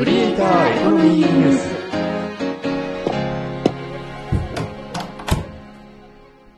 クリエイターエコノミーニュース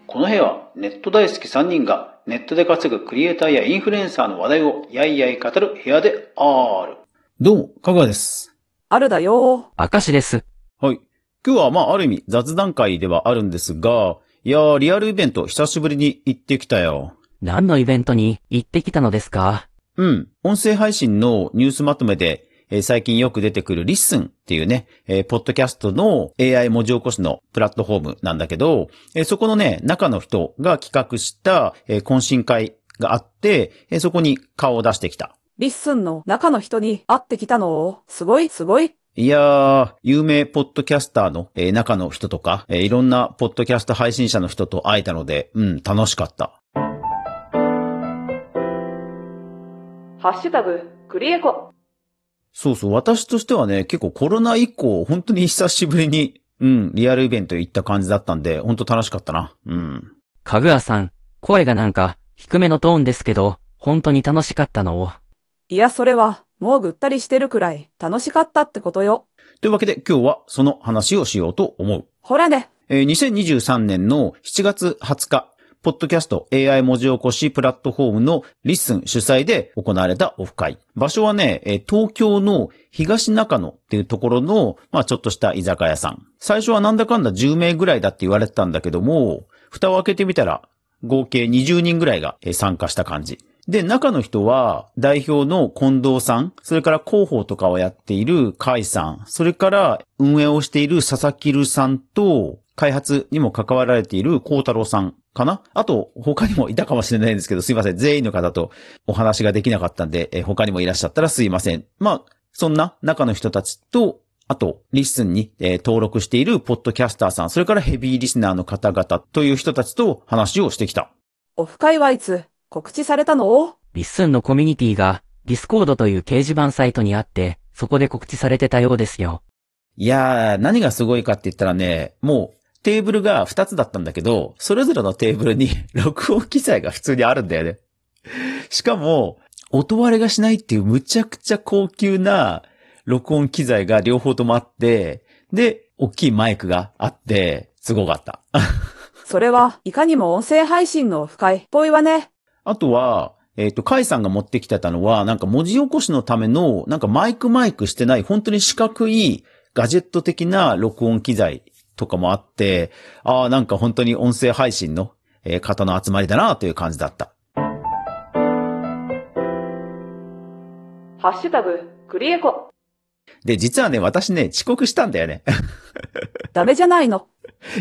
この部屋はネット大好き3人がネットで稼ぐクリエイターやインフルエンサーの話題をやいやい語る部屋である。どうも、かぐわです。あるだよ明石です。はい。今日はまあある意味雑談会ではあるんですが、いやーリアルイベント久しぶりに行ってきたよ。何のイベントに行ってきたのですか？うん。音声配信のニュースまとめで、えー最近よく出てくる LISTEN っていうね、えーポッドキャストの AI 文字起こしのプラットフォームなんだけど、えーそこのね、中の人が企画した、えー懇親会があって、えーそこに顔を出してきた。 LISTEN の中の人に会ってきたの？すごいすごい。いやー、有名ポッドキャスターの、えー中の人とか、えーいろんなポッドキャスト配信者の人と会えたので、うん、楽しかった。ハッシュタグ、クリエコ。そうそう、私としてはね、結構コロナ以降、本当に久しぶりに、うん、リアルイベント行った感じだったんで、本当楽しかったな。うん。かぐわさん、声がなんか低めのトーンですけど、本当に楽しかったのを。いや、それは、もうぐったりしてるくらい楽しかったってことよ。というわけで今日はその話をしようと思う。ほらね。えー2023年の7月20日、ポッドキャスト AI 文字起こしプラットフォームの LISTEN 主催で行われたオフ会。場所はね、東京の東中野っていうところの、まあちょっとした居酒屋さん。最初はなんだかんだ10名ぐらいだって言われてたんだけども、蓋を開けてみたら合計20人ぐらいが参加した感じ。で、中の人は、代表の近藤さん、それから広報とかをやっている甲斐さん、それから運営をしている佐々木るさんと、開発にも関わられている孝太郎さんかな？あと、他にもいたかもしれないんですけど、すいません。全員の方とお話ができなかったんで、えー他にもいらっしゃったらすいません。まあ、そんな中の人たちと、あと、 LISTEN に、えー登録しているポッドキャスターさん、それからヘビーリスナーの方々という人たちと話をしてきた。オフ会はいつ？告知されたの？ LISTEN のコミュニティが、ディスコードという掲示板サイトにあって、そこで告知されてたようですよ。いやー、何がすごいかって言ったらね、もう、テーブルが2つだったんだけど、それぞれのテーブルに 録音機材が普通にあるんだよね。しかも、音割れがしないっていうむちゃくちゃ高級な録音機材が両方ともあって、で、大きいマイクがあって、すごかった。それはいかにも音声配信のオフ会っぽいわね。あとは、えっ、と、カイさんが持ってきてたのは、なんか文字起こしのための、なんかマイクマイクしてない、本当に四角いガジェット的な録音機材とかもあって、ああ、なんか本当に音声配信の、えー方の集まりだなという感じだった。ハッシュタグ、クリエコ。で、実はね、私ね、遅刻したんだよね。ダメじゃないの。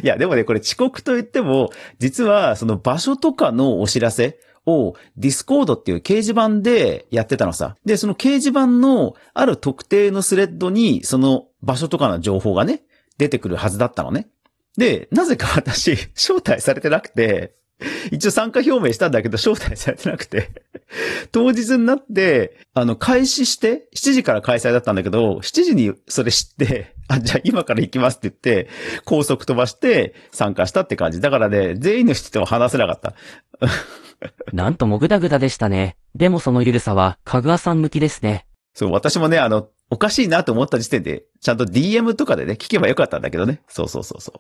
いや、でもね、これ遅刻と言っても、実はその場所とかのお知らせをディスコードっていう掲示板でやってたのさ。で、その掲示板のある特定のスレッドにその場所とかの情報がね、出てくるはずだったのね。で、なぜか 私、招待されてなくて、一応参加表明したんだけど、招待されてなくて、当日になって、あの、開始して、7時から開催だったんだけど、7時にそれ知って、あ、じゃあ今から行きますって言って、高速飛ばして参加したって感じ。だからね、全員の人とは話せなかった。なんともぐだぐだでしたね。でもそのゆるさは、かぐわさん向きですね。そう、私もね、あの、おかしいなと思った時点で、ちゃんと DM とかでね、聞けばよかったんだけどね。そうそうそうそう。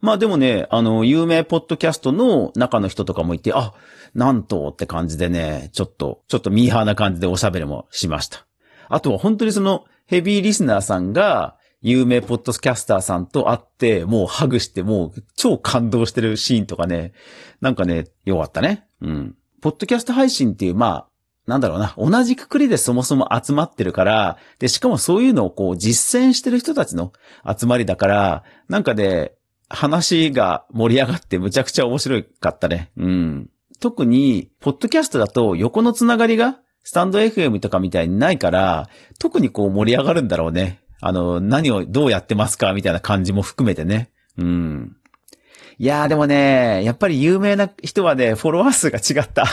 まあでもね、あの、有名ポッドキャストの中の人とかもいて、あ、なんとって感じでね、ちょっと、ちょっとミーハーな感じでおしゃべりもしました。あとは本当にその、ヘビーリスナーさんが、有名ポッドキャスターさんと会って、もうハグして、もう超感動してるシーンとかね、なんかね、よかったね。うん。ポッドキャスト配信っていう、まあ、なんだろうな、同じくくりでそもそも集まってるから、で、しかもそういうのをこう実践してる人たちの集まりだから、なんかね、話が盛り上がってむちゃくちゃ面白かったね。うん。特に、ポッドキャストだと横のつながりが、スタンド FM とかみたいにないから、特にこう盛り上がるんだろうね。あの、何をどうやってますかみたいな感じも含めてね。うん。いやーでもね、やっぱり有名な人はね、フォロワー数が違った。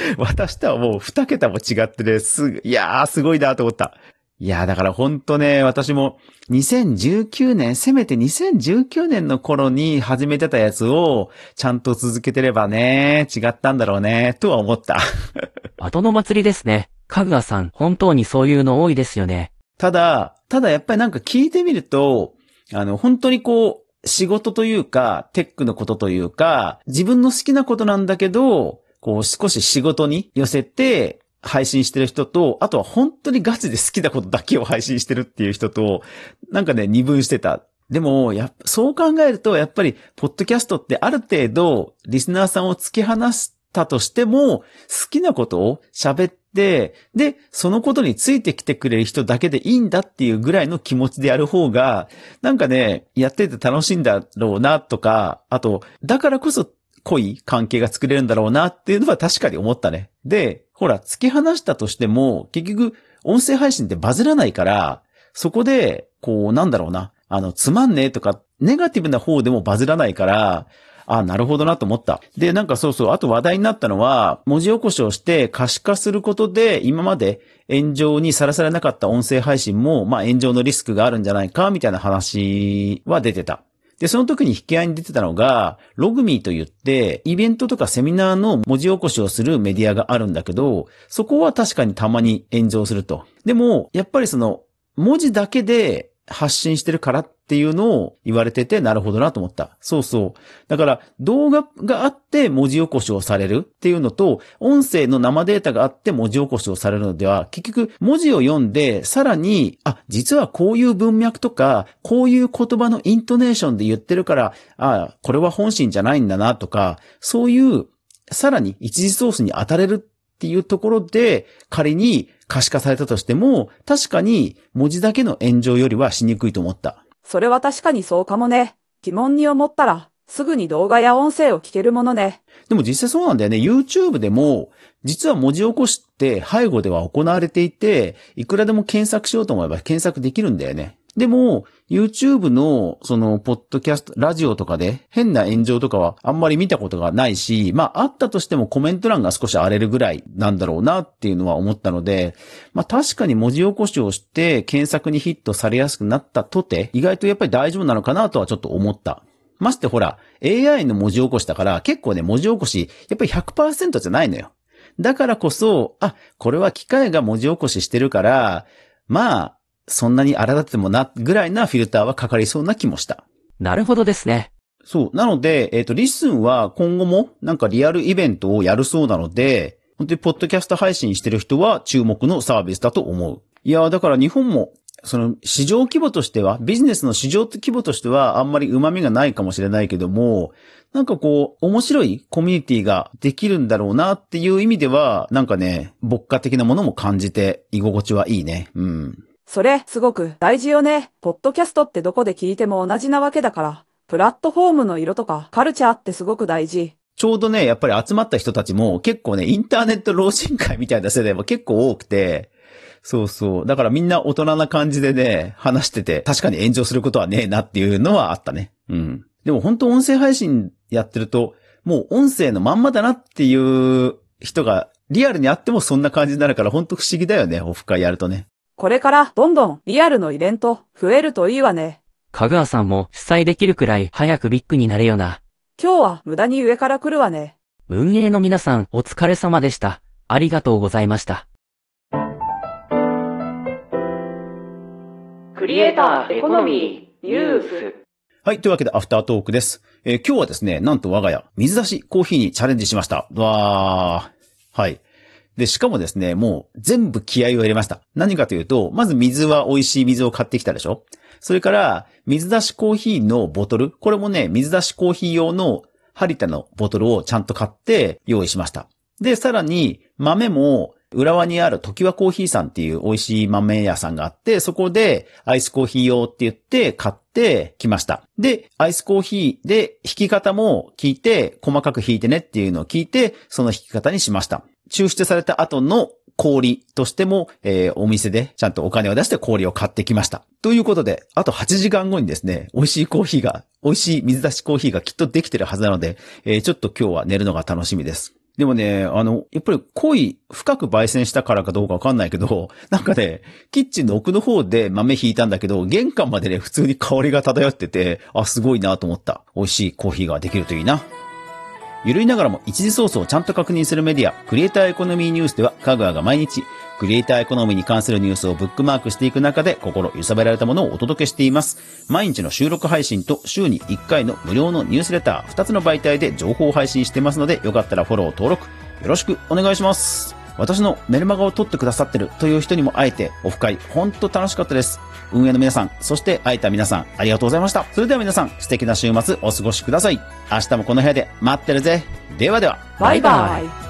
私とはもう二桁も違ってね、すぐ、いやーすごいなと思った。いやーだからほんとね、私も2019年、せめて2019年の頃に始めてたやつをちゃんと続けてればね、違ったんだろうね、とは思った。後の祭りですね。かぐわさん、本当にそういうの多いですよね。ただ、ただやっぱりなんか聞いてみると、あの、本当にこう、仕事というか、テックのことというか、自分の好きなことなんだけど、こう少し仕事に寄せて、配信してる人と、あとは本当にガチで好きなことだけを配信してるっていう人と、なんかね、二分してた。でも、やそう考えると、やっぱり、ポッドキャストってある程度、リスナーさんを突き放したとしても、好きなことを喋って、で、そのことについてきてくれる人だけでいいんだっていうぐらいの気持ちでやる方が、なんかね、やってて楽しいんだろうなとか、あと、だからこそ濃い関係が作れるんだろうなっていうのは確かに思ったね。で、ほら、突き放したとしても、結局、音声配信ってバズらないから、そこで、こう、なんだろうな、あの、つまんねえとか、ネガティブな方でもバズらないから、あなるほどなと思った。で、なんかそうそう、あと話題になったのは、文字起こしをして可視化することで、今まで炎上にさらされなかった音声配信も、まあ炎上のリスクがあるんじゃないか、みたいな話は出てた。で、その時に引き合いに出てたのが、ログミーと言って、イベントとかセミナーの文字起こしをするメディアがあるんだけど、そこは確かにたまに炎上すると。でも、やっぱりその、文字だけで発信してるからっていうのを言われてて、なるほどなと思った。そうそう。だから、動画があって文字起こしをされるっていうのと、音声の生データがあって文字起こしをされるのでは、結局、文字を読んで、さらに、あ、実はこういう文脈とか、こういう言葉のイントネーションで言ってるから、あ、これは本心じゃないんだなとか、そういう、さらに一時ソースに当たれるっていうところで、仮に可視化されたとしても、確かに文字だけの炎上よりはしにくいと思った。それは確かにそうかもね。疑問に思ったら、すぐに動画や音声を聞けるものね。でも実際そうなんだよね。YouTube でも、実は文字起こしって背後では行われていて、いくらでも検索しようと思えば検索できるんだよね。でも、YouTube の、その、ポッドキャスト、ラジオとかで変な炎上とかはあんまり見たことがないし、まあ、あったとしてもコメント欄が少し荒れるぐらいなんだろうなっていうのは思ったので、まあ、確かに文字起こしをして検索にヒットされやすくなったとて、意外とやっぱり大丈夫なのかなとはちょっと思った。ましてほら、AI の文字起こしだから、結構ね、文字起こし、やっぱり100%じゃないのよ。だからこそ、あ、これは機械が文字起こししてるから、まあ、そんなに荒立ってもな、ぐらいなフィルターはかかりそうな気もした。なるほどですね。そう。なので、えっ、と、リッスンは今後もなんかリアルイベントをやるそうなので、本当にポッドキャスト配信してる人は注目のサービスだと思う。いやー、だから日本も、その市場規模としては、ビジネスの市場規模としてはあんまり旨味がないかもしれないけども、なんかこう、面白いコミュニティができるんだろうなっていう意味では、なんかね、牧歌的なものも感じて居心地はいいね。うん。それ、すごく大事よね。ポッドキャストってどこで聞いても同じなわけだから、プラットフォームの色とかカルチャーってすごく大事。ちょうどね、やっぱり集まった人たちも結構ね、インターネット老人会みたいな世代も結構多くて、そうそう。だからみんな大人な感じでね、話してて、確かに炎上することはねえなっていうのはあったね。うん。でも本当音声配信やってると、もう音声のまんまだなっていう人がリアルにあってもそんな感じになるから本当不思議だよね、オフ会やるとね。これからどんどんリアルのイベント増えるといいわね。かぐわさんも主催できるくらい早くビッグになれよな。今日は無駄に上から来るわね。運営の皆さんお疲れ様でした。ありがとうございました。クリエイターエコノミーニュース。はい。というわけで、アフタートークです。えー今日はですね、なんと我が家、水出しコーヒーにチャレンジしました。わー。はい。で、しかもですね、もう全部気合を入れました。何かというと、まず水は美味しい水を買ってきたでしょ？それから、水出しコーヒーのボトル？これもね、水出しコーヒー用のハリタのボトルをちゃんと買って用意しました。で、さらに、豆も、浦和にある時はコーヒーさんっていう美味しい豆屋さんがあって、そこでアイスコーヒー用って言って買ってきました。で、アイスコーヒーで引き方も聞いて、細かく引いてねっていうのを聞いて、その引き方にしました。抽出された後の氷としても、えーお店でちゃんとお金を出して氷を買ってきました。ということで、あと8時間後にですね、美味しいコーヒーが、美味しい水出しコーヒーがきっとできてるはずなので、えーちょっと今日は寝るのが楽しみです。でもね、あの、やっぱり濃い、深く焙煎したからかどうかわかんないけど、なんかね、キッチンの奥の方で豆引いたんだけど、玄関までね、普通に香りが漂ってて、あ、すごいなと思った。美味しいコーヒーができるといいな。ゆるいながらも一時ソースをちゃんと確認するメディア、クリエイターエコノミーニュースでは、カグアが毎日、クリエイターエコノミーに関するニュースをブックマークしていく中で、心揺さぶられたものをお届けしています。毎日の収録配信と週に1回の無料のニュースレター、2つの媒体で情報を配信してますので、よかったらフォロー、登録、よろしくお願いします。私のメルマガを撮ってくださってるという人にも会えて、オフ会、ほんと楽しかったです。運営の皆さん、そして会えた皆さん、ありがとうございました。それでは皆さん、素敵な週末お過ごしください。明日もこの部屋で待ってるぜ。ではでは。バイバイ。